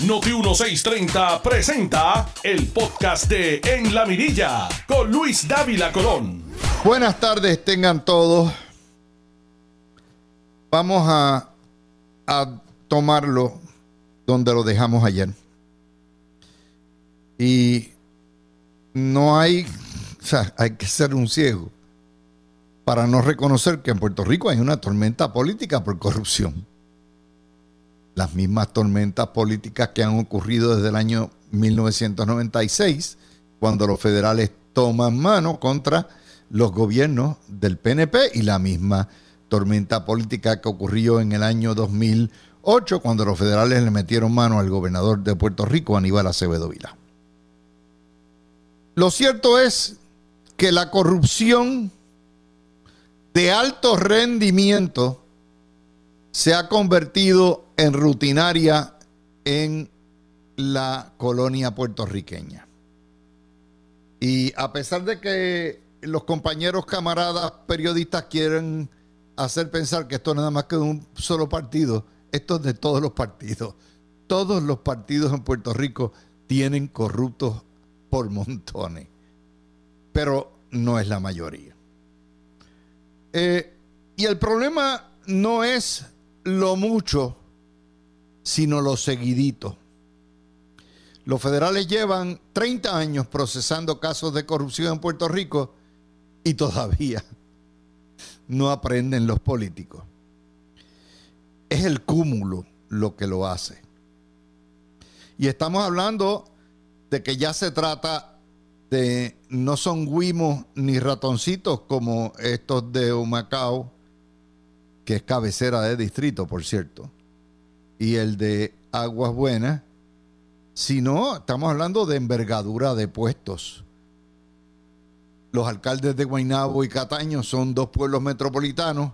Noti 1630 presenta el podcast de En la Mirilla con Luis Dávila Colón. Buenas tardes, tengan todos. Vamos a, a tomarlo donde lo dejamos ayer. Y no hay, o sea, hay que ser un ciego para no reconocer que en Puerto Rico hay una tormenta política por corrupción. Las mismas tormentas políticas que han ocurrido desde el año 1996, cuando los federales toman mano contra los gobiernos del PNP y la misma tormenta política que ocurrió en el año 2008, cuando los federales le metieron mano al gobernador de Puerto Rico, Aníbal Acevedo Vila. Lo cierto es que la corrupción de alto rendimiento se ha convertido en rutinaria en la colonia puertorriqueña. Y a pesar de que los compañeros, camaradas, periodistas quieren hacer pensar que esto es nada más que de un solo partido, esto es de todos los partidos. Todos los partidos en Puerto Rico tienen corruptos por montones, pero no es la mayoría. Eh, y el problema no es lo mucho, sino lo seguidito. Los federales llevan 30 años procesando casos de corrupción en Puerto Rico y todavía no aprenden los políticos. Es el cúmulo lo que lo hace. Y estamos hablando de que ya se trata de, no son guimos ni ratoncitos como estos de Humacao, que es cabecera de distrito, por cierto, y el de Aguas Buenas, sino estamos hablando de envergadura de puestos. Los alcaldes de Guaynabo y Cataño son dos pueblos metropolitanos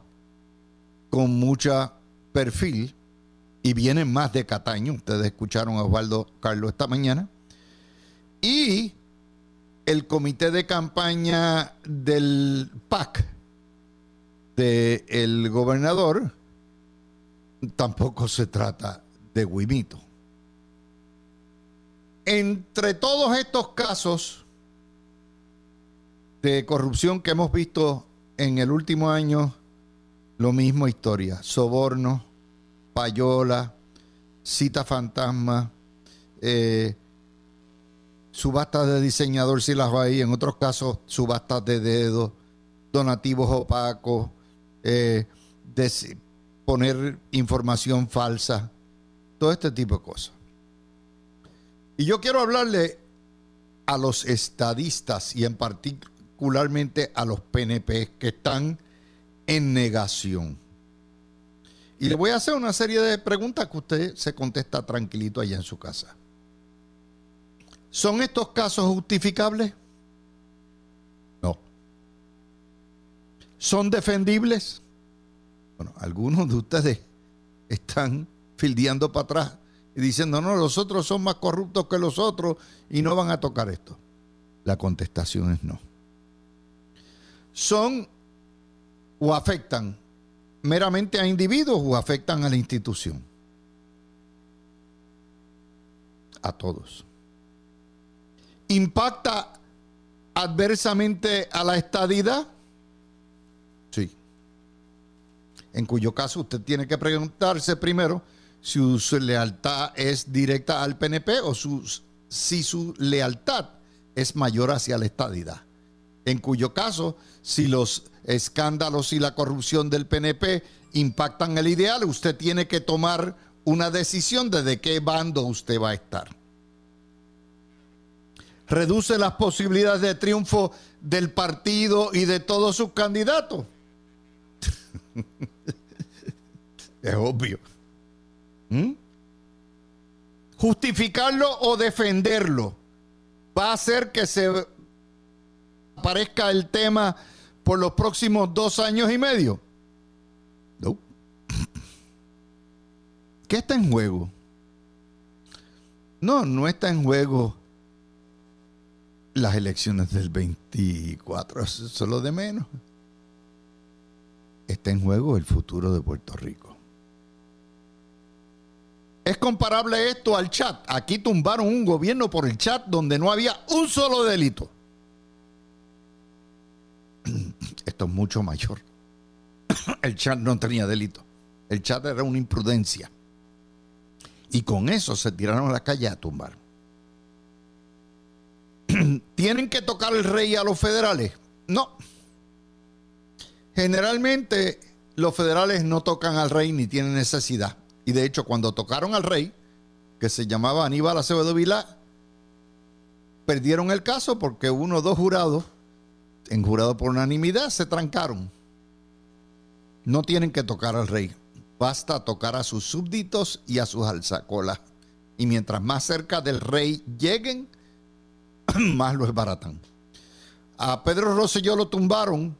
con mucha perfil y vienen más de Cataño. Ustedes escucharon a Osvaldo Carlos esta mañana. Y el comité de campaña del PAC, del gobernador, tampoco se trata de Guimito. Entre todos estos casos de corrupción que hemos visto en el último año, lo mismo historia, soborno, payola, cita fantasma, eh, subastas de diseñador si las hay, en otros casos subastas de dedos, donativos opacos, eh, poner información falsa, todo este tipo de cosas. Y yo quiero hablarle a los estadistas y en particularmente a los PNP que están en negación. Y le voy a hacer una serie de preguntas que usted se contesta tranquilito allá en su casa. ¿Son estos casos justificables? No. ¿Son defendibles? Bueno, algunos de ustedes están fildeando para atrás y diciendo, no, los otros son más corruptos que los otros y no van a tocar esto. La contestación es no. ¿Son o afectan meramente a individuos o afectan a la institución? A todos impacta adversamente a la estadidad? Sí. En cuyo caso usted tiene que preguntarse primero si su lealtad es directa al PNP o si su lealtad es mayor hacia la estadidad. En cuyo caso, si los escándalos y la corrupción del PNP impactan el ideal, usted tiene que tomar una decisión de qué bando usted va a estar reduce las posibilidades de triunfo del partido y de todos sus candidatos. es obvio. ¿Mm? Justificarlo o defenderlo va a hacer que se aparezca el tema por los próximos dos años y medio. No. ¿Qué está en juego? No, no está en juego las elecciones del 24, eso es lo de menos. Está en juego el futuro de Puerto Rico. Es comparable esto al chat. Aquí tumbaron un gobierno por el chat donde no había un solo delito. Esto es mucho mayor. El chat no tenía delito. El chat era una imprudencia. Y con eso se tiraron a la calle a tumbar. ¿Tienen que tocar el rey a los federales? No. Generalmente los federales no tocan al rey ni tienen necesidad. Y de hecho, cuando tocaron al rey, que se llamaba Aníbal Acevedo Vilá, perdieron el caso porque uno o dos jurados, en jurado por unanimidad, se trancaron. No tienen que tocar al rey. Basta tocar a sus súbditos y a sus alzacolas. Y mientras más cerca del rey lleguen, más lo esbaratan. A Pedro Rosselló lo tumbaron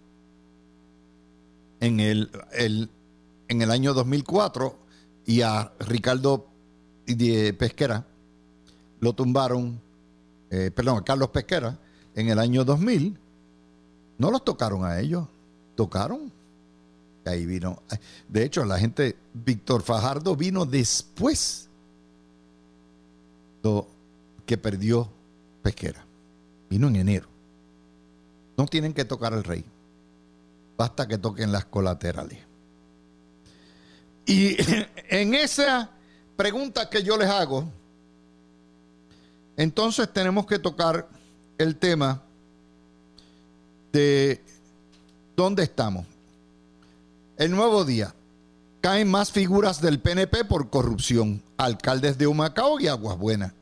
en el, en el año 2004 y a Ricardo Pesquera lo tumbaron, eh, perdón, a Carlos Pesquera en el año 2000. No los tocaron a ellos, tocaron. ahí vino. De hecho, la gente, Víctor Fajardo vino después que perdió Pesquera. Vino en enero. No tienen que tocar al rey. Basta que toquen las colaterales. Y en esa pregunta que yo les hago, entonces tenemos que tocar el tema de dónde estamos. El nuevo día. Caen más figuras del PNP por corrupción. Alcaldes de Humacao y Aguas Buenas.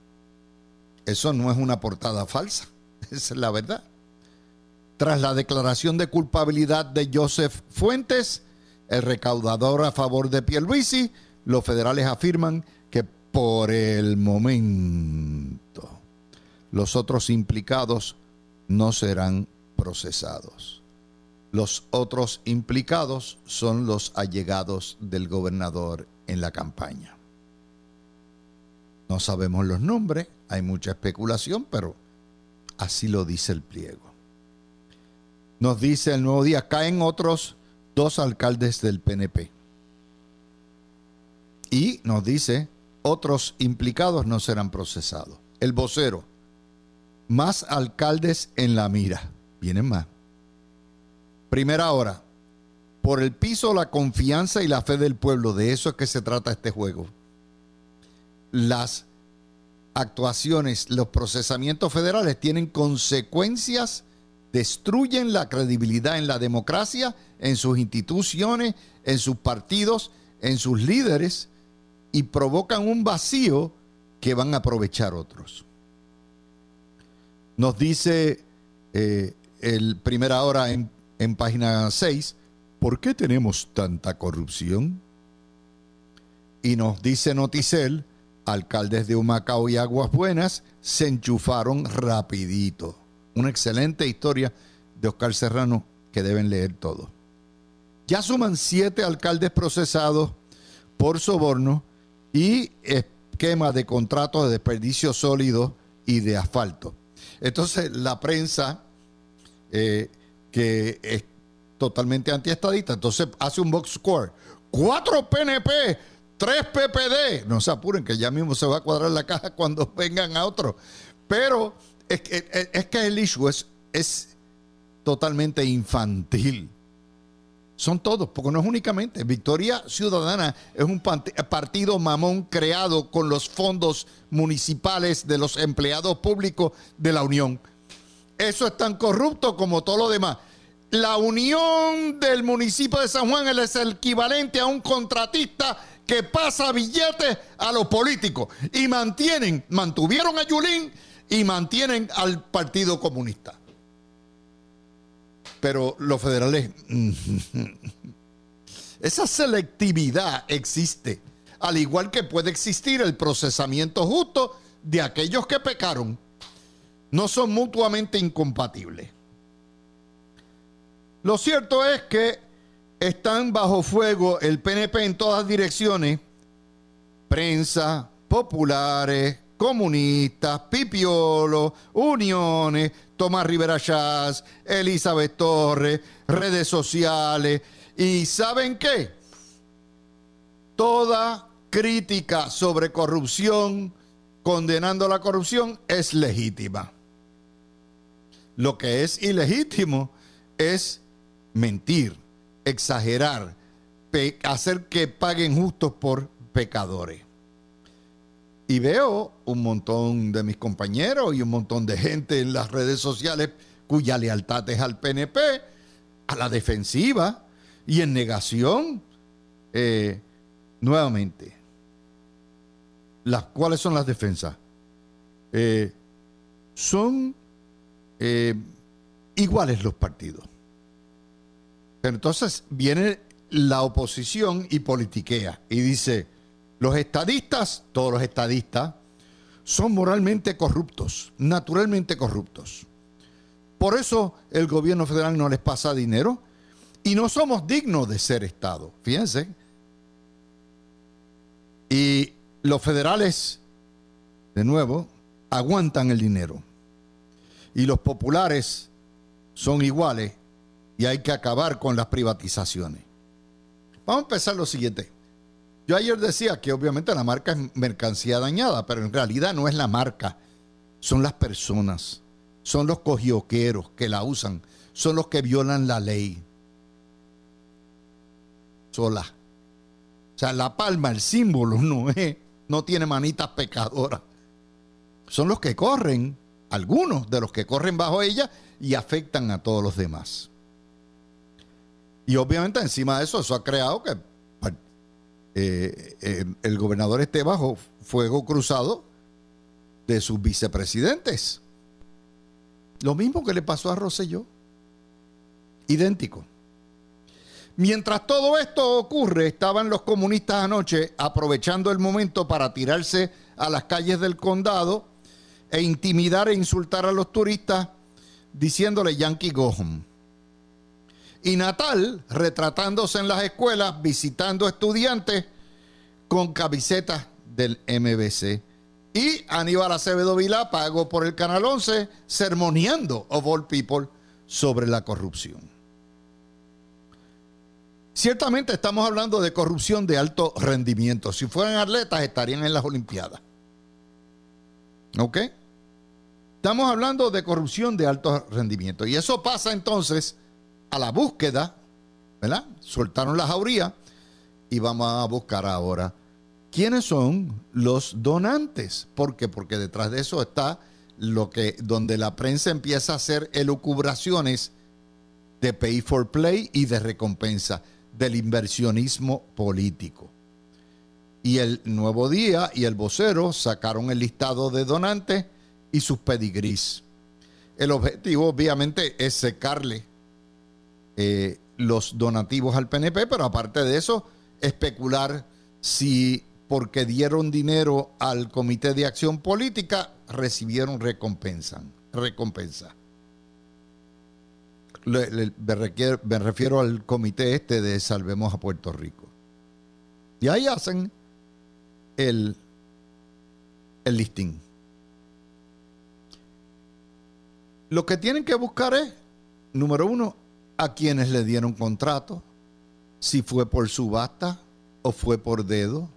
Eso no es una portada falsa. Esa es la verdad. Tras la declaración de culpabilidad de Joseph Fuentes, el recaudador a favor de Pierluisi, los federales afirman que por el momento los otros implicados no serán procesados. Los otros implicados son los allegados del gobernador en la campaña. No sabemos los nombres, hay mucha especulación, pero Así lo dice el pliego. Nos dice el nuevo día, caen otros dos alcaldes del PNP. Y nos dice, otros implicados no serán procesados. El vocero, más alcaldes en la mira. Vienen más. Primera hora, por el piso la confianza y la fe del pueblo. De eso es que se trata este juego. Las actuaciones, los procesamientos federales tienen consecuencias, destruyen la credibilidad en la democracia, en sus instituciones, en sus partidos, en sus líderes y provocan un vacío que van a aprovechar otros. Nos dice eh, el primera hora en, en página 6, ¿por qué tenemos tanta corrupción? Y nos dice Noticel, alcaldes de Humacao y Aguas Buenas se enchufaron rapidito. Una excelente historia de Oscar Serrano que deben leer todo. Ya suman siete alcaldes procesados por soborno y esquema de contratos de desperdicio sólido y de asfalto. Entonces la prensa, eh, que es totalmente antiestadista, entonces hace un box score. Cuatro PNP Tres PPD. No se apuren, que ya mismo se va a cuadrar la caja cuando vengan a otro. Pero es que, es que el issue es, es totalmente infantil. Son todos, porque no es únicamente. Victoria Ciudadana es un partido mamón creado con los fondos municipales de los empleados públicos de la Unión. Eso es tan corrupto como todo lo demás. La unión del municipio de San Juan es el equivalente a un contratista que pasa billetes a los políticos y mantienen, mantuvieron a Yulín y mantienen al Partido Comunista. Pero los federales, esa selectividad existe, al igual que puede existir el procesamiento justo de aquellos que pecaron. No son mutuamente incompatibles. Lo cierto es que están bajo fuego el PNP en todas direcciones, prensa, populares, comunistas, Pipiolo, Uniones, Tomás Rivera Chávez, Elizabeth Torres, redes sociales. ¿Y saben qué? Toda crítica sobre corrupción, condenando la corrupción, es legítima. Lo que es ilegítimo es mentir, exagerar, hacer que paguen justos por pecadores. Y veo un montón de mis compañeros y un montón de gente en las redes sociales cuya lealtad es al PNP, a la defensiva y en negación. Eh, nuevamente, las, ¿cuáles son las defensas? Eh, son eh, iguales los partidos. Pero entonces viene la oposición y politiquea y dice, los estadistas, todos los estadistas, son moralmente corruptos, naturalmente corruptos. Por eso el gobierno federal no les pasa dinero y no somos dignos de ser Estado. Fíjense. Y los federales, de nuevo, aguantan el dinero. Y los populares son iguales y hay que acabar con las privatizaciones. Vamos a empezar lo siguiente. Yo ayer decía que obviamente la marca es mercancía dañada, pero en realidad no es la marca, son las personas, son los cogioqueros que la usan, son los que violan la ley. Sola. O sea, la palma, el símbolo, no es, no tiene manitas pecadoras. Son los que corren, algunos de los que corren bajo ella y afectan a todos los demás. Y obviamente encima de eso, eso ha creado que eh, el gobernador esté bajo fuego cruzado de sus vicepresidentes. Lo mismo que le pasó a Rosselló. Idéntico. Mientras todo esto ocurre, estaban los comunistas anoche aprovechando el momento para tirarse a las calles del condado e intimidar e insultar a los turistas diciéndole Yankee Go y Natal retratándose en las escuelas, visitando estudiantes con camisetas del MBC. Y Aníbal Acevedo Vilá pagó por el Canal 11 sermoneando of all people sobre la corrupción. Ciertamente estamos hablando de corrupción de alto rendimiento. Si fueran atletas estarían en las Olimpiadas. ¿Ok? Estamos hablando de corrupción de alto rendimiento. Y eso pasa entonces a la búsqueda, ¿verdad? Soltaron la jauría y vamos a buscar ahora quiénes son los donantes. ¿Por qué? Porque detrás de eso está lo que donde la prensa empieza a hacer elucubraciones de pay for play y de recompensa del inversionismo político. Y el Nuevo Día y el vocero sacaron el listado de donantes y sus pedigrís. El objetivo obviamente es secarle eh, los donativos al PNP, pero aparte de eso, especular si porque dieron dinero al Comité de Acción Política, recibieron recompensa. recompensa. me, refiero al comité este de Salvemos a Puerto Rico. Y ahí hacen el, el listing. Lo que tienen que buscar es, número uno, a quienes le dieron contrato, si fue por subasta o fue por dedo,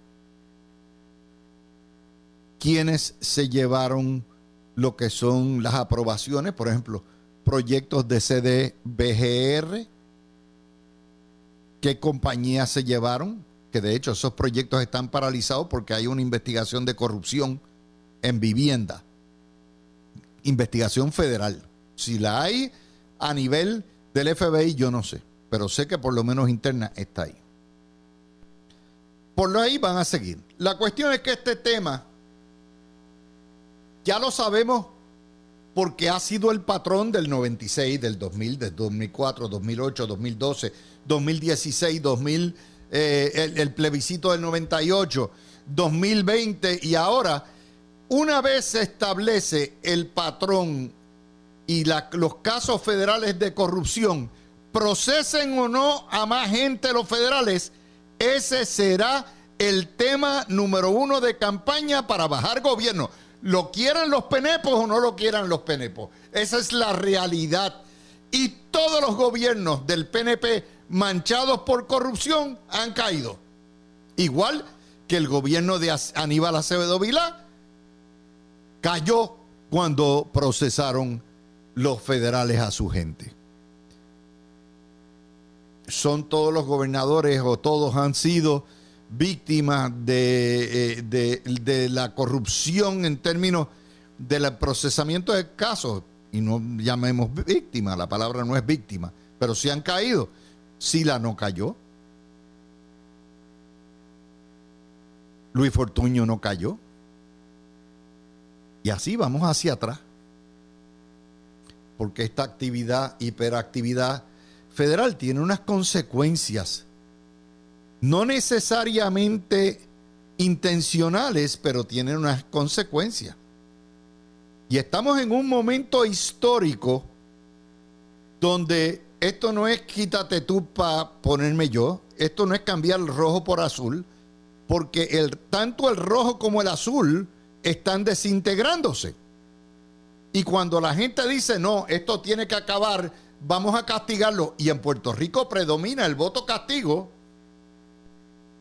quienes se llevaron lo que son las aprobaciones, por ejemplo, proyectos de CDBGR, qué compañías se llevaron, que de hecho esos proyectos están paralizados porque hay una investigación de corrupción en vivienda, investigación federal. Si la hay a nivel del FBI yo no sé, pero sé que por lo menos interna está ahí. Por lo ahí van a seguir. La cuestión es que este tema ya lo sabemos porque ha sido el patrón del 96, del 2000, del 2004, 2008, 2012, 2016, 2000, el, plebiscito del 98, 2020 y ahora, una vez se establece el patrón y los casos federales de corrupción procesen o no a más gente los federales, ese será el tema número uno de campaña para bajar gobierno. Lo quieran los penepos o no lo quieran los penepos. Esa es la realidad. Y todos los gobiernos del PNP manchados por corrupción han caído. Igual que el gobierno de Aníbal Acevedo Vilá cayó cuando procesaron los federales a su gente. Son todos los gobernadores o todos han sido víctimas de, eh, de la corrupción en términos del procesamiento de casos. Y no llamemos víctima, la palabra no es víctima, pero si han caído. Sila no cayó. Luis Fortuño no cayó. Y así vamos hacia atrás. Porque esta actividad, hiperactividad federal, tiene unas consecuencias, no necesariamente intencionales, pero tienen unas consecuencias. Y estamos en un momento histórico donde esto no es quítate tú para ponerme yo, esto no es cambiar el rojo por azul, porque el, tanto el rojo como el azul están desintegrándose. Y cuando la gente dice, no, esto tiene que acabar, vamos a castigarlo, y en Puerto Rico predomina el voto castigo,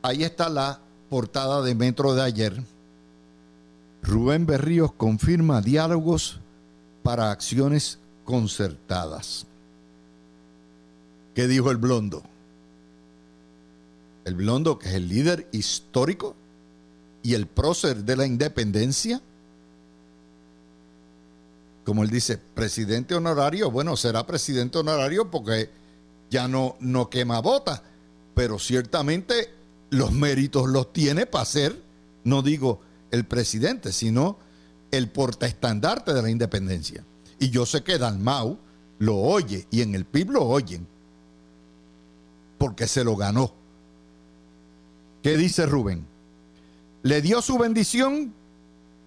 ahí está la portada de Metro de ayer. Rubén Berríos confirma diálogos para acciones concertadas. ¿Qué dijo el blondo? El blondo, que es el líder histórico y el prócer de la independencia. Como él dice, presidente honorario, bueno, será presidente honorario porque ya no, no quema bota, pero ciertamente los méritos los tiene para ser, no digo el presidente, sino el portaestandarte de la independencia. Y yo sé que Dalmau lo oye y en el PIB lo oyen, porque se lo ganó. ¿Qué dice Rubén? Le dio su bendición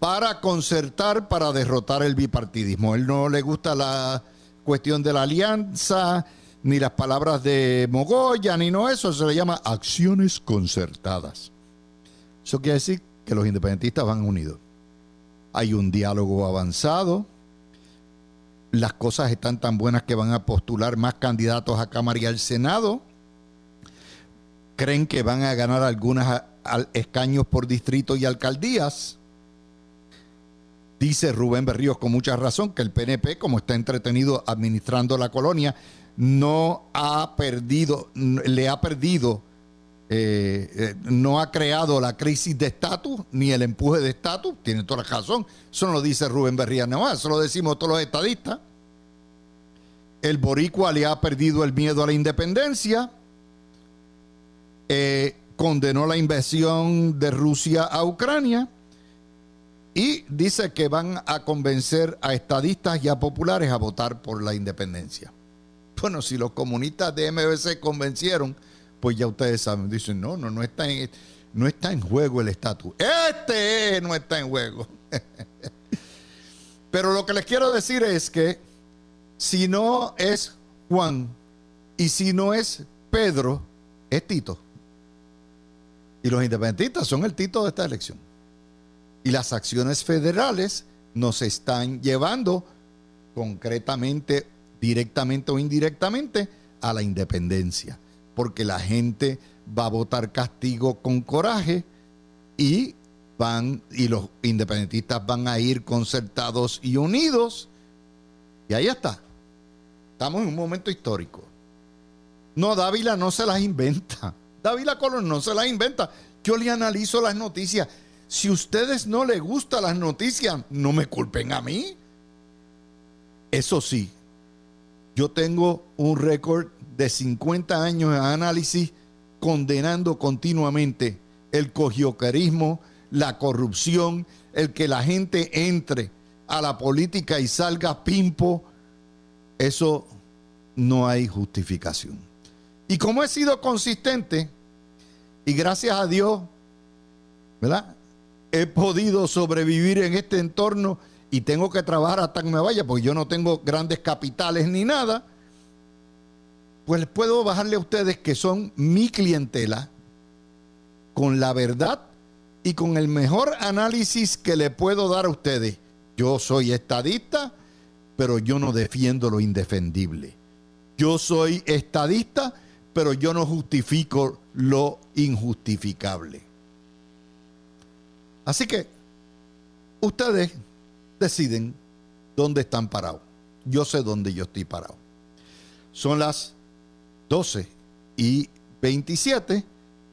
para concertar, para derrotar el bipartidismo. Él no le gusta la cuestión de la alianza, ni las palabras de Mogoya, ni no eso, se le llama acciones concertadas. Eso quiere decir que los independentistas van unidos. Hay un diálogo avanzado. Las cosas están tan buenas que van a postular más candidatos a Cámara y al Senado. Creen que van a ganar algunos escaños por distrito y alcaldías. Dice Rubén Berríos con mucha razón que el PNP, como está entretenido administrando la colonia, no ha perdido, le ha perdido eh, eh, no ha creado la crisis de estatus ni el empuje de estatus, tiene toda la razón. Eso no lo dice Rubén Berría Nevada, eso lo decimos todos los estadistas. El boricua le ha perdido el miedo a la independencia, eh, condenó la invasión de Rusia a Ucrania y dice que van a convencer a estadistas y a populares a votar por la independencia. Bueno, si los comunistas de MBC convencieron, pues ya ustedes saben, dicen, no, no, no está en, no está en juego el estatus. Este no está en juego. Pero lo que les quiero decir es que si no es Juan y si no es Pedro, es Tito. Y los independentistas son el Tito de esta elección. Y las acciones federales nos están llevando concretamente, directamente o indirectamente, a la independencia porque la gente va a votar castigo con coraje y van y los independentistas van a ir concertados y unidos. Y ahí está. Estamos en un momento histórico. No, Dávila no se las inventa. Dávila Colón no se las inventa. Yo le analizo las noticias. Si ustedes no les gustan las noticias, no me culpen a mí. Eso sí, yo tengo un récord de 50 años de análisis condenando continuamente el cogiocarismo, la corrupción, el que la gente entre a la política y salga pimpo, eso no hay justificación. Y como he sido consistente, y gracias a Dios, ¿verdad? He podido sobrevivir en este entorno y tengo que trabajar hasta que me vaya, porque yo no tengo grandes capitales ni nada pues puedo bajarle a ustedes que son mi clientela con la verdad y con el mejor análisis que le puedo dar a ustedes. Yo soy estadista, pero yo no defiendo lo indefendible. Yo soy estadista, pero yo no justifico lo injustificable. Así que ustedes deciden dónde están parados. Yo sé dónde yo estoy parado. Son las 12 y 27.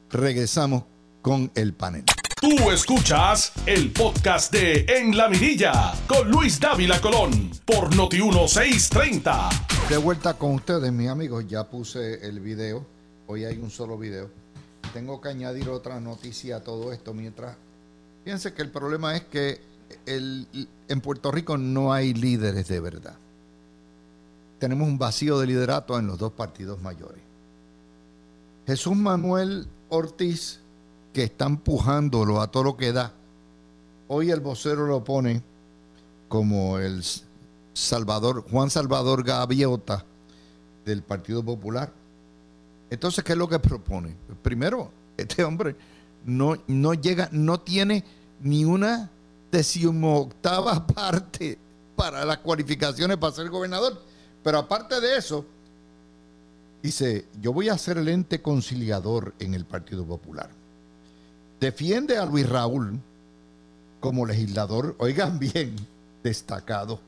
Regresamos con el panel. Tú escuchas el podcast de En la Mirilla con Luis Dávila Colón por Noti 1630. De vuelta con ustedes, mis amigos. Ya puse el video. Hoy hay un solo video. Tengo que añadir otra noticia a todo esto mientras. Fíjense que el problema es que en Puerto Rico no hay líderes de verdad. Tenemos un vacío de liderato en los dos partidos mayores. Jesús Manuel Ortiz, que está empujándolo a todo lo que da. Hoy el vocero lo pone como el Salvador, Juan Salvador Gaviota del Partido Popular. Entonces, ¿qué es lo que propone? Primero, este hombre no, no llega, no tiene ni una decimoctava parte para las cualificaciones para ser gobernador. Pero aparte de eso, dice, yo voy a ser el ente conciliador en el Partido Popular. Defiende a Luis Raúl como legislador, oigan bien, destacado.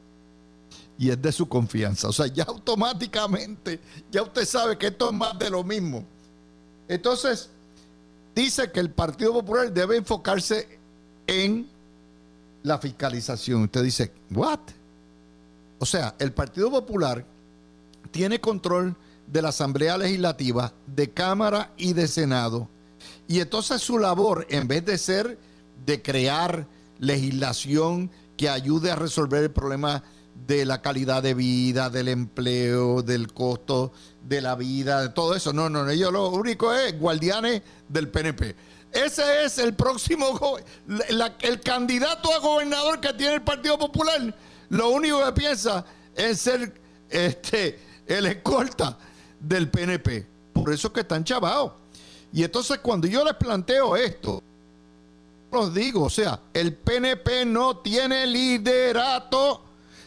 Y es de su confianza. O sea, ya automáticamente, ya usted sabe que esto es más de lo mismo. Entonces, dice que el Partido Popular debe enfocarse en la fiscalización. Usted dice, ¿what? O sea, el Partido Popular tiene control de la Asamblea Legislativa, de Cámara y de Senado. Y entonces su labor, en vez de ser de crear legislación que ayude a resolver el problema de la calidad de vida, del empleo, del costo de la vida, de todo eso. No, no, no. Ellos lo único es guardianes del PNP. Ese es el próximo, el candidato a gobernador que tiene el Partido Popular. Lo único que piensa es ser este, el escolta del PNP. Por eso es que están chavados. Y entonces cuando yo les planteo esto, los digo, o sea, el PNP no tiene liderato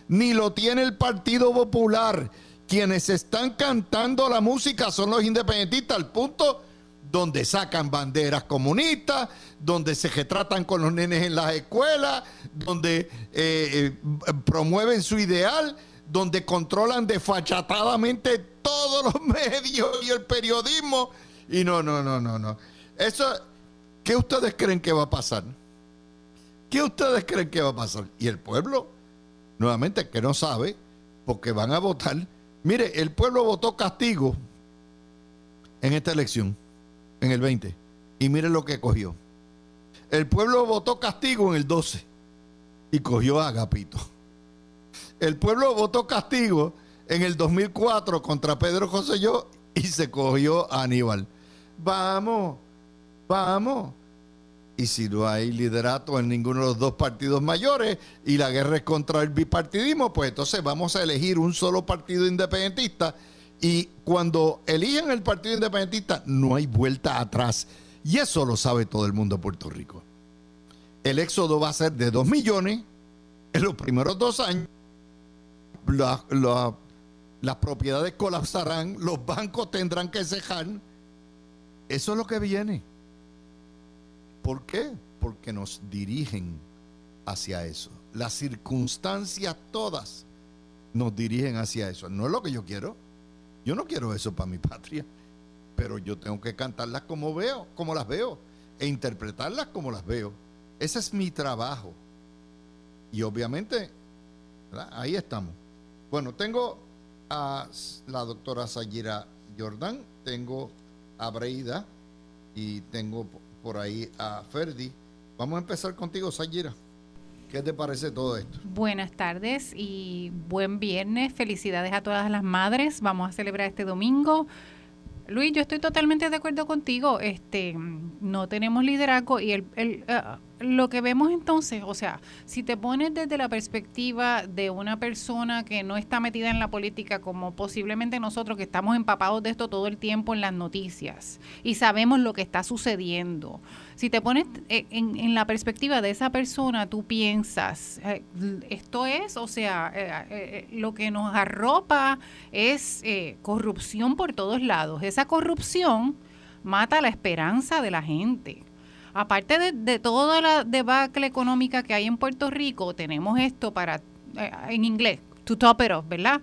ni lo tiene el Partido Popular. Quienes están cantando la música son los independentistas, al punto donde sacan banderas comunistas, donde se retratan con los nenes en las escuelas, donde eh, eh, promueven su ideal, donde controlan desfachatadamente todos los medios y el periodismo. Y no, no, no, no, no. Eso, ¿qué ustedes creen que va a pasar? ¿Qué ustedes creen que va a pasar? Y el pueblo, nuevamente, que no sabe, porque van a votar. Mire, el pueblo votó castigo en esta elección en el 20. Y miren lo que cogió. El pueblo votó castigo en el 12 y cogió a Agapito. El pueblo votó castigo en el 2004 contra Pedro José Yo y se cogió a Aníbal. Vamos, vamos. Y si no hay liderato en ninguno de los dos partidos mayores y la guerra es contra el bipartidismo, pues entonces vamos a elegir un solo partido independentista y cuando eligen el Partido Independentista, no hay vuelta atrás. Y eso lo sabe todo el mundo de Puerto Rico. El éxodo va a ser de 2 millones en los primeros dos años. las propiedades colapsarán, los bancos tendrán que cejar. Eso es lo que viene. ¿Por qué? Porque nos dirigen hacia eso. Las circunstancias todas nos dirigen hacia eso. No es lo que yo quiero. Yo no quiero eso para mi patria, pero yo tengo que cantarlas como veo, como las veo, e interpretarlas como las veo. Ese es mi trabajo. Y obviamente, ahí estamos. Bueno, tengo a la doctora Sayira Jordan, tengo a Breida y tengo por ahí a Ferdi. Vamos a empezar contigo, Sayira. ¿Qué te parece todo esto? Buenas tardes y buen viernes. Felicidades a todas las madres. Vamos a celebrar este domingo. Luis, yo estoy totalmente de acuerdo contigo. Este, no tenemos liderazgo y el, el, eh, lo que vemos entonces, o sea, si te pones desde la perspectiva de una persona que no está metida en la política, como posiblemente nosotros que estamos empapados de esto todo el tiempo en las noticias y sabemos lo que está sucediendo, si te pones eh, en, la perspectiva de esa persona, tú piensas, eh, esto es, o sea, eh, lo que nos arropa es corrupción por todos lados. Esa corrupción mata la esperanza de la gente aparte de, de toda la debacle económica que hay en Puerto Rico, tenemos esto para, en inglés, to top it off, ¿verdad?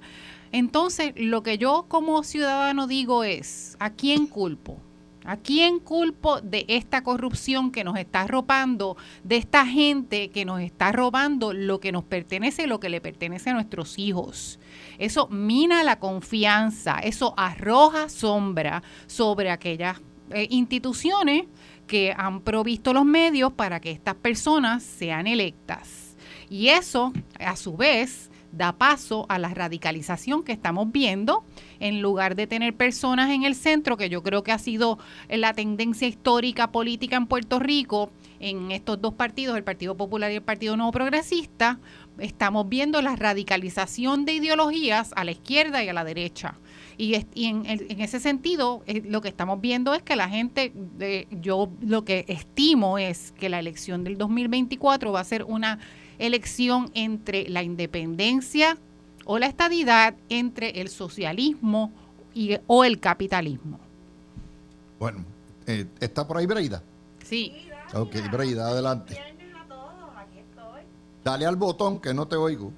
Entonces, lo que yo como ciudadano digo es, ¿a quién culpo? ¿A quién culpo de esta corrupción que nos está robando, de esta gente que nos está robando lo que nos pertenece, lo que le pertenece a nuestros hijos? Eso mina la confianza, eso arroja sombra sobre aquellas eh, instituciones que han provisto los medios para que estas personas sean electas. Y eso, a su vez, da paso a la radicalización que estamos viendo, en lugar de tener personas en el centro, que yo creo que ha sido la tendencia histórica política en Puerto Rico, en estos dos partidos, el Partido Popular y el Partido Nuevo Progresista, estamos viendo la radicalización de ideologías a la izquierda y a la derecha. Y, en, ese sentido, eh, lo que estamos viendo es que la gente, yo lo que estimo es que la elección del 2024 va a ser una elección entre la independencia o la estadidad, entre el socialismo y, o el capitalismo. Bueno, eh, ¿está por ahí Breida? Sí. Ok, Breida, adelante. Dale al botón que no te oigo.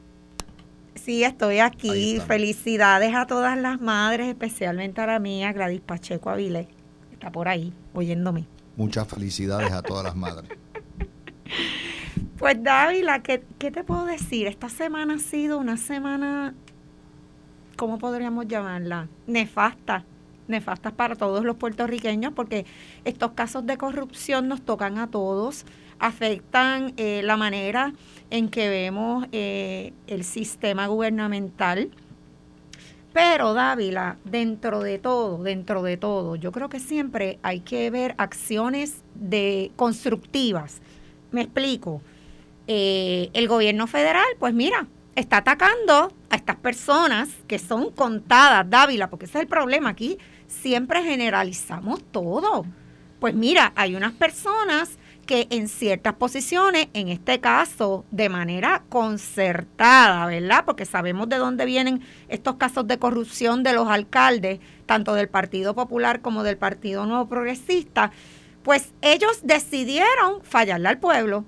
Sí, estoy aquí. Felicidades a todas las madres, especialmente a la mía, Gladys Pacheco Avilés. Está por ahí, oyéndome. Muchas felicidades a todas las madres. Pues Dávila, ¿qué, ¿qué te puedo decir? Esta semana ha sido una semana, ¿cómo podríamos llamarla? Nefasta. Nefasta para todos los puertorriqueños porque estos casos de corrupción nos tocan a todos, afectan eh, la manera en que vemos eh, el sistema gubernamental. Pero Dávila, dentro de todo, dentro de todo, yo creo que siempre hay que ver acciones de constructivas. Me explico. Eh, el gobierno federal, pues mira, está atacando a estas personas que son contadas, Dávila, porque ese es el problema aquí. Siempre generalizamos todo. Pues mira, hay unas personas que en ciertas posiciones, en este caso de manera concertada, ¿verdad? Porque sabemos de dónde vienen estos casos de corrupción de los alcaldes, tanto del Partido Popular como del Partido Nuevo Progresista, pues ellos decidieron fallarle al pueblo.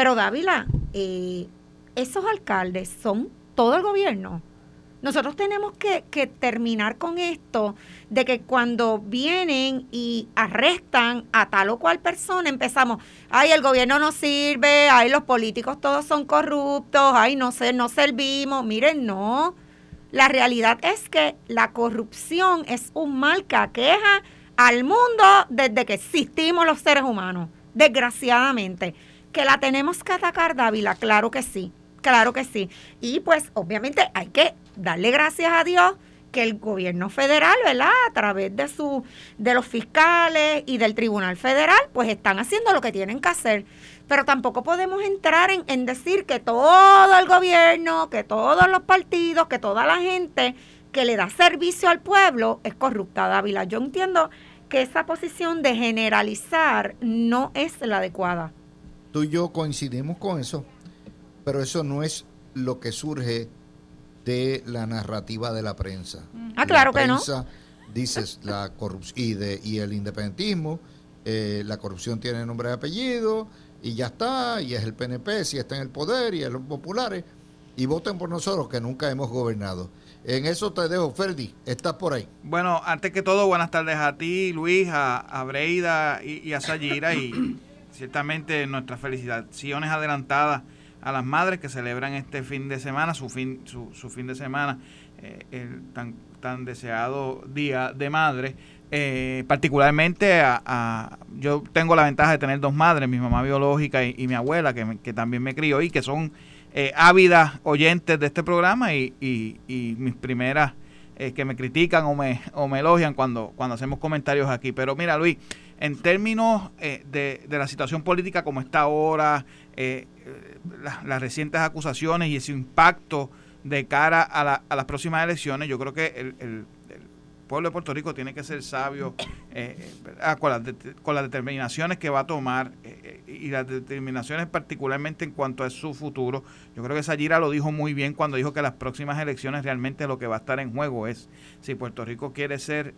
Pero Dávila, eh, esos alcaldes son todo el gobierno. Nosotros tenemos que, terminar con esto de que cuando vienen y arrestan a tal o cual persona, empezamos, ay, el gobierno no sirve, ay, los políticos todos son corruptos, ay, no sé, no servimos. Miren, no. La realidad es que la corrupción es un mal que aqueja al mundo desde que existimos los seres humanos, desgraciadamente. Que la tenemos que atacar, Dávila, claro que sí, claro que sí. Y pues obviamente hay que darle gracias a Dios que el gobierno federal, ¿verdad? A través de su de los fiscales y del Tribunal Federal, pues están haciendo lo que tienen que hacer. Pero tampoco podemos entrar en, en decir que todo el gobierno, que todos los partidos, que toda la gente que le da servicio al pueblo es corrupta, Dávila. Yo entiendo que esa posición de generalizar no es la adecuada. Tú y yo coincidimos con eso, pero eso no es lo que surge de la narrativa de la prensa. Ah, claro que no. Dices la corrupción y, de, y el independentismo, eh, la corrupción tiene nombre y apellido y ya está, y es el PNP, si está en el poder y es los populares, y voten por nosotros que nunca hemos gobernado. En eso te dejo, Ferdi, estás por ahí. Bueno, antes que todo, buenas tardes a ti, Luis, a, Breida y, a Sayira, y ciertamente nuestras felicitaciones adelantadas a las madres que celebran este fin de semana, su fin, su, su fin de semana, eh, el tan, tan deseado Día de Madre. Eh, particularmente a, yo tengo la ventaja de tener dos madres, mi mamá biológica y, mi abuela, que, que, también me crió y que son eh, ávidas oyentes de este programa y, y, mis primeras que me critican o me, o me elogian cuando, cuando hacemos comentarios aquí. Pero mira, Luis, en términos de, de, la situación política como está ahora, eh, las recientes acusaciones y ese impacto de cara a, las próximas elecciones, yo creo que el, pueblo de Puerto Rico tiene que ser sabio eh, con, las determinaciones que va a tomar eh, y las determinaciones particularmente en cuanto a su futuro. Yo creo que Sayira lo dijo muy bien cuando dijo que las próximas elecciones realmente lo que va a estar en juego es si Puerto Rico quiere ser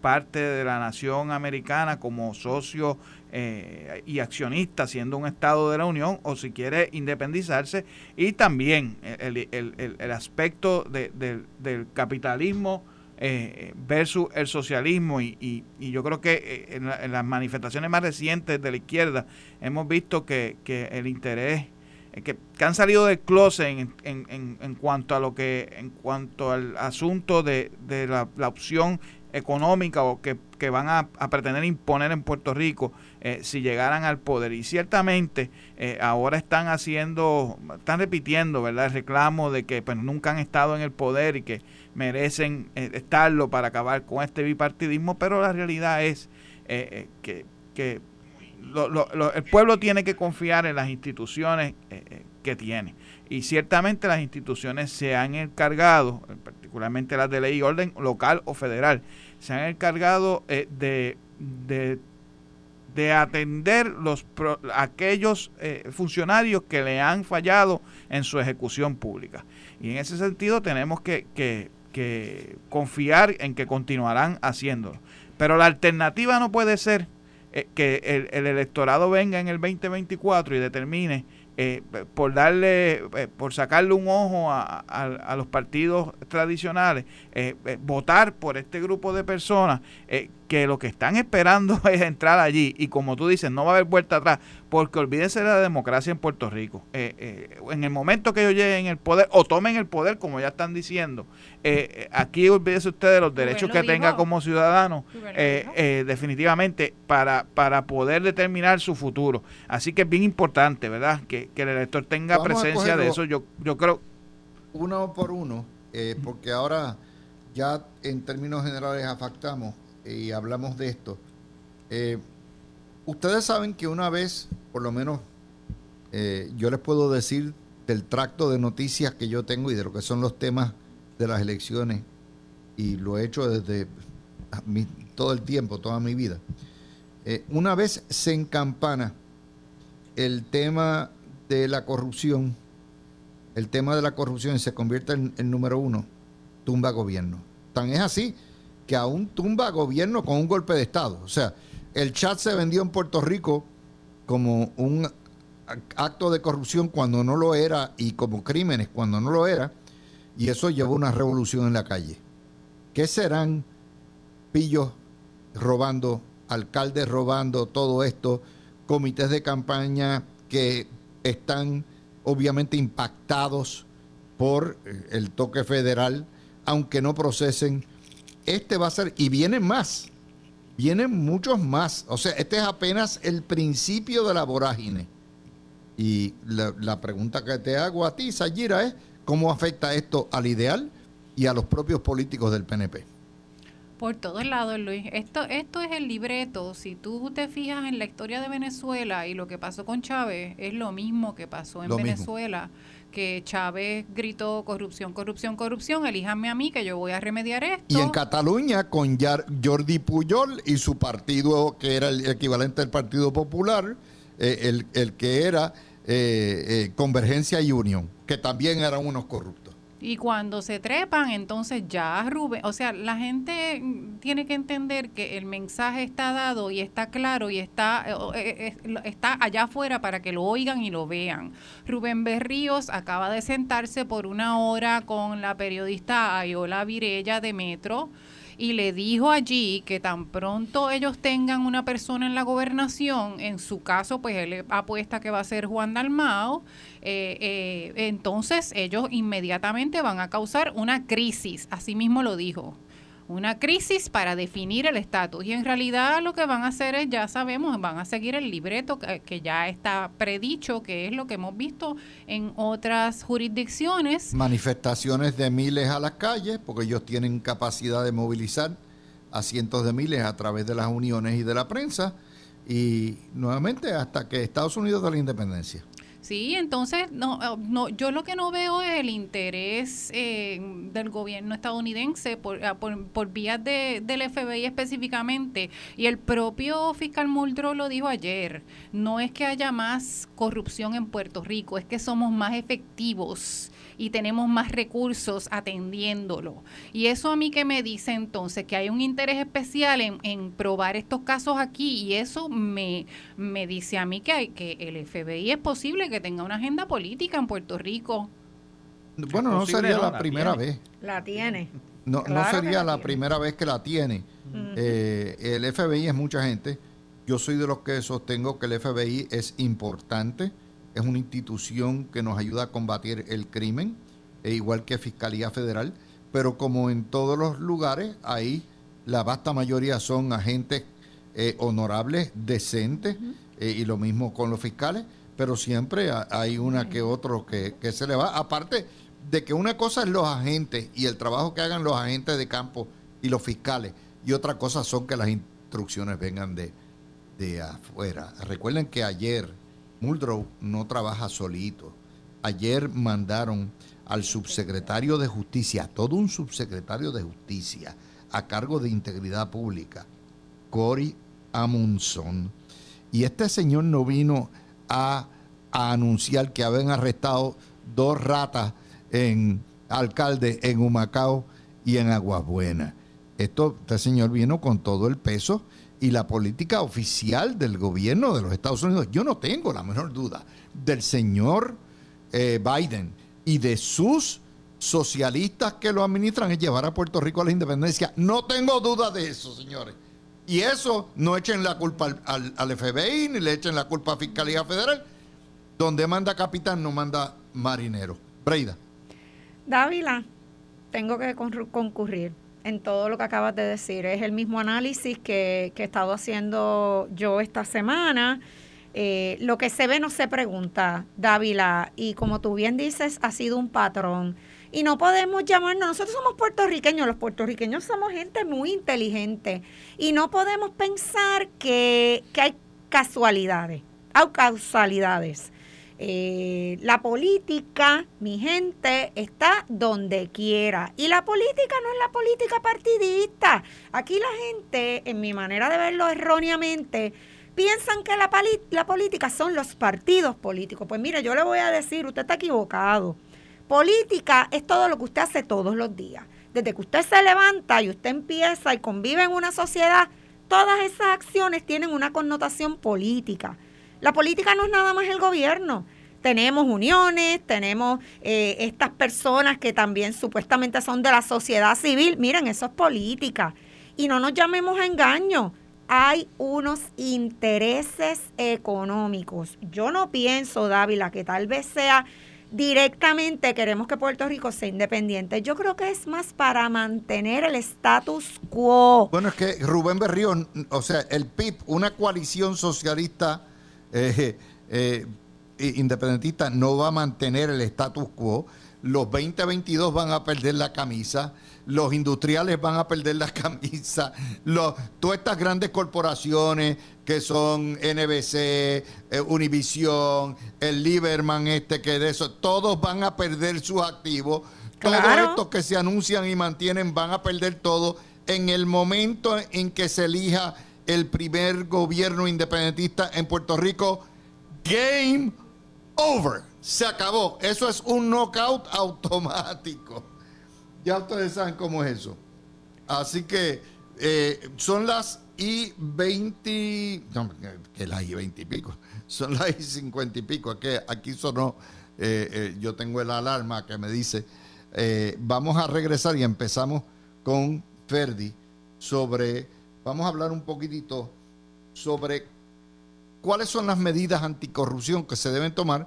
parte de la nación americana como socio eh, y accionista, siendo un Estado de la Unión, o si quiere independizarse, y también el, el, el aspecto de, del capitalismo eh, versus el socialismo y, y, yo creo que en, las manifestaciones más recientes de la izquierda hemos visto que, que el interés que, que, han salido del closet en, en, en, cuanto a lo que en cuanto al asunto de, de la, la opción económica o que, van a, pretender imponer en Puerto Rico eh, si llegaran al poder. Y ciertamente eh, ahora están haciendo, están repitiendo, ¿verdad?, el reclamo de que pues, nunca han estado en el poder y que merecen eh, estarlo para acabar con este bipartidismo, pero la realidad es que, que el pueblo tiene que confiar en las instituciones que tiene. Y ciertamente las instituciones se han encargado, particularmente las de ley y orden local o federal, se han encargado eh, de, de, atender los aquellos eh, funcionarios que le han fallado en su ejecución pública. Y en ese sentido tenemos que, que, confiar en que continuarán haciéndolo. Pero la alternativa no puede ser eh, que el, el electorado venga en el 2024 y determine eh, por darle, eh, por sacarle un ojo a, a, los partidos tradicionales, votar por este grupo de personas que lo que están esperando es entrar allí y como tú dices, no va a haber vuelta atrás, porque olvídense de la democracia en Puerto Rico. Eh, eh, en el momento que ellos lleguen el poder o tomen el poder, como ya están diciendo, eh, aquí olvídense ustedes de los derechos que tenga como ciudadano, definitivamente, para, para poder determinar su futuro. Así que es bien importante, ¿verdad? Que, el elector tenga presencia de eso. Yo, yo creo... Uno por uno, porque ahora ya en términos generales afectamos y hablamos de esto. Eh, ustedes saben que una vez, por lo menos, eh, yo les puedo decir del tracto de noticias que yo tengo y de lo que son los temas de las elecciones, y lo he hecho desde todo el tiempo, toda mi vida. Eh, una vez se encampana el tema de la corrupción, el tema de la corrupción se convierte en el número uno, tumba gobierno. Tan es así que aún tumba gobierno con un golpe de Estado. O sea, el chat se vendió en Puerto Rico como un acto de corrupción cuando no lo era y como crímenes cuando no lo era, y eso llevó una revolución en la calle. ¿Qué serán pillos robando, alcaldes robando todo esto, comités de campaña que están obviamente impactados por el toque federal, aunque no procesen este va a ser, y vienen más, vienen muchos más. O sea, este es apenas el principio de la vorágine. Y la, pregunta que te hago a ti, Sayira, es cómo afecta esto al ideal y a los propios políticos del PNP. Por todos lados, Luis. Esto, esto es el libreto. Si tú te fijas en la historia de Venezuela y lo que pasó con Chávez, es lo mismo que pasó en Venezuela que Chávez gritó corrupción, corrupción, corrupción, elíjanme a mí que yo voy a remediar esto. Y en Cataluña con Jordi Puyol y su partido, que era el equivalente al Partido Popular, eh, el, que era eh, eh, Convergencia y Unión, que también eran unos corruptos. Y cuando se trepan, entonces ya Rubén, o sea, la gente tiene que entender que el mensaje está dado y está claro y está, eh, eh, eh, está allá afuera para que lo oigan y lo vean. Rubén Berríos acaba de sentarse por una hora con la periodista Ayola Virella de Metro y le dijo allí que tan pronto ellos tengan una persona en la gobernación, en su caso, pues él apuesta que va a ser Juan Dalmao, eh, eh, entonces ellos inmediatamente van a causar una crisis, así mismo lo dijo una crisis para definir el estatus. Y en realidad lo que van a hacer es, ya sabemos, van a seguir el libreto que, ya está predicho, que es lo que hemos visto en otras jurisdicciones. Manifestaciones de miles a las calles, porque ellos tienen capacidad de movilizar a cientos de miles a través de las uniones y de la prensa. Y nuevamente hasta que Estados Unidos da la independencia. Sí, entonces no, eh, no, yo lo que no veo es el interés eh, del gobierno estadounidense por, ah, por, por vías de, del FBI específicamente. Y el propio fiscal Muldrow lo dijo ayer, no es que haya más corrupción en Puerto Rico, es que somos más efectivos y tenemos más recursos atendiéndolo. Y eso a mí que me dice entonces que hay un interés especial en, en probar estos casos aquí y eso me, me dice a mí que, hay, que el FBI es posible que tenga una agenda política en Puerto Rico. Bueno, no sería la, primera vez. La tiene. No, no sería la, primera vez que la tiene. Eh, el FBI es mucha gente. Yo soy de los que sostengo que el FBI es importante es una institución que nos ayuda a combatir el crimen, e igual que Fiscalía Federal, pero como en todos los lugares, ahí la vasta mayoría son agentes eh, honorables, decentes, eh, y lo mismo con los fiscales, pero siempre hay una que otro que, que se le va. Aparte de que una cosa es los agentes y el trabajo que hagan los agentes de campo y los fiscales, y otra cosa son que las instrucciones vengan de, de afuera. Recuerden que ayer Muldrow no trabaja solito. Ayer mandaron al subsecretario de Justicia, todo un subsecretario de Justicia a cargo de Integridad Pública, Cory Amundson. Y este señor no vino a, anunciar que habían arrestado dos ratas en alcalde en Humacao y en Aguabuena. Esto, este señor vino con todo el peso y la política oficial del gobierno de los Estados Unidos, yo no tengo la menor duda del señor eh, Biden y de sus socialistas que lo administran es llevar a Puerto Rico a la independencia. No tengo duda de eso, señores. Y eso no echen la culpa al, al, FBI ni le echen la culpa a Fiscalía Federal. Donde manda capitán no manda marinero. Breida. Dávila, tengo que concurrir en todo lo que acabas de decir. Es el mismo análisis que, he estado haciendo yo esta semana. Eh, lo que se ve no se pregunta, Dávila, y como tú bien dices, ha sido un patrón. Y no podemos llamarnos, nosotros somos puertorriqueños, los puertorriqueños somos gente muy inteligente, y no podemos pensar que, que hay casualidades, hay causalidades. Eh, la política, mi gente, está donde quiera. Y la política no es la política partidista. Aquí la gente, en mi manera de verlo erróneamente, piensan que la, la política son los partidos políticos. Pues mire, yo le voy a decir, usted está equivocado. Política es todo lo que usted hace todos los días. Desde que usted se levanta y usted empieza y convive en una sociedad, todas esas acciones tienen una connotación política. La política no es nada más el gobierno. Tenemos uniones, tenemos eh, estas personas que también supuestamente son de la sociedad civil. Miren, eso es política. Y no nos llamemos a engaño. Hay unos intereses económicos. Yo no pienso, Dávila, que tal vez sea directamente queremos que Puerto Rico sea independiente. Yo creo que es más para mantener el status quo. Bueno, es que Rubén Berrío, o sea, el PIB, una coalición socialista eh, eh, independentista no va a mantener el status quo. Los 2022 van a perder la camisa, los industriales van a perder la camisa, los, todas estas grandes corporaciones que son NBC, eh, Univision, el Lieberman este que de eso, todos van a perder sus activos. Todos estos que se anuncian y mantienen van a perder todo en el momento en que se elija el primer gobierno independentista en Puerto Rico. Game over. Se acabó. Eso es un knockout automático. Ya ustedes saben cómo es eso. Así que eh, son las y 20. No, que las y 20 y pico. Son las y 50 y pico. Aquí, aquí sonó. Eh, eh, yo tengo el alarma que me dice. vamos a regresar y empezamos con Ferdi sobre vamos a hablar un poquitito sobre cuáles son las medidas anticorrupción que se deben tomar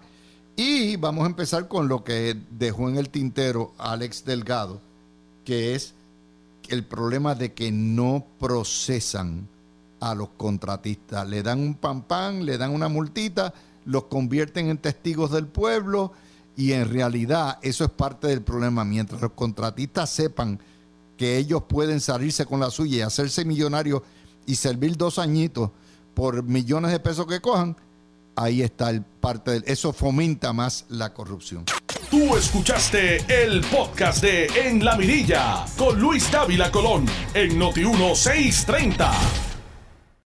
y vamos a empezar con lo que dejó en el tintero Alex Delgado, que es el problema de que no procesan a los contratistas. Le dan un pan pan, le dan una multita, los convierten en testigos del pueblo y en realidad eso es parte del problema. Mientras los contratistas sepan que ellos pueden salirse con la suya y hacerse millonarios y servir dos añitos por millones de pesos que cojan, ahí está el parte del, eso fomenta más la corrupción. Tú escuchaste el podcast de En la Mirilla con Luis Dávila Colón en Noti 1630.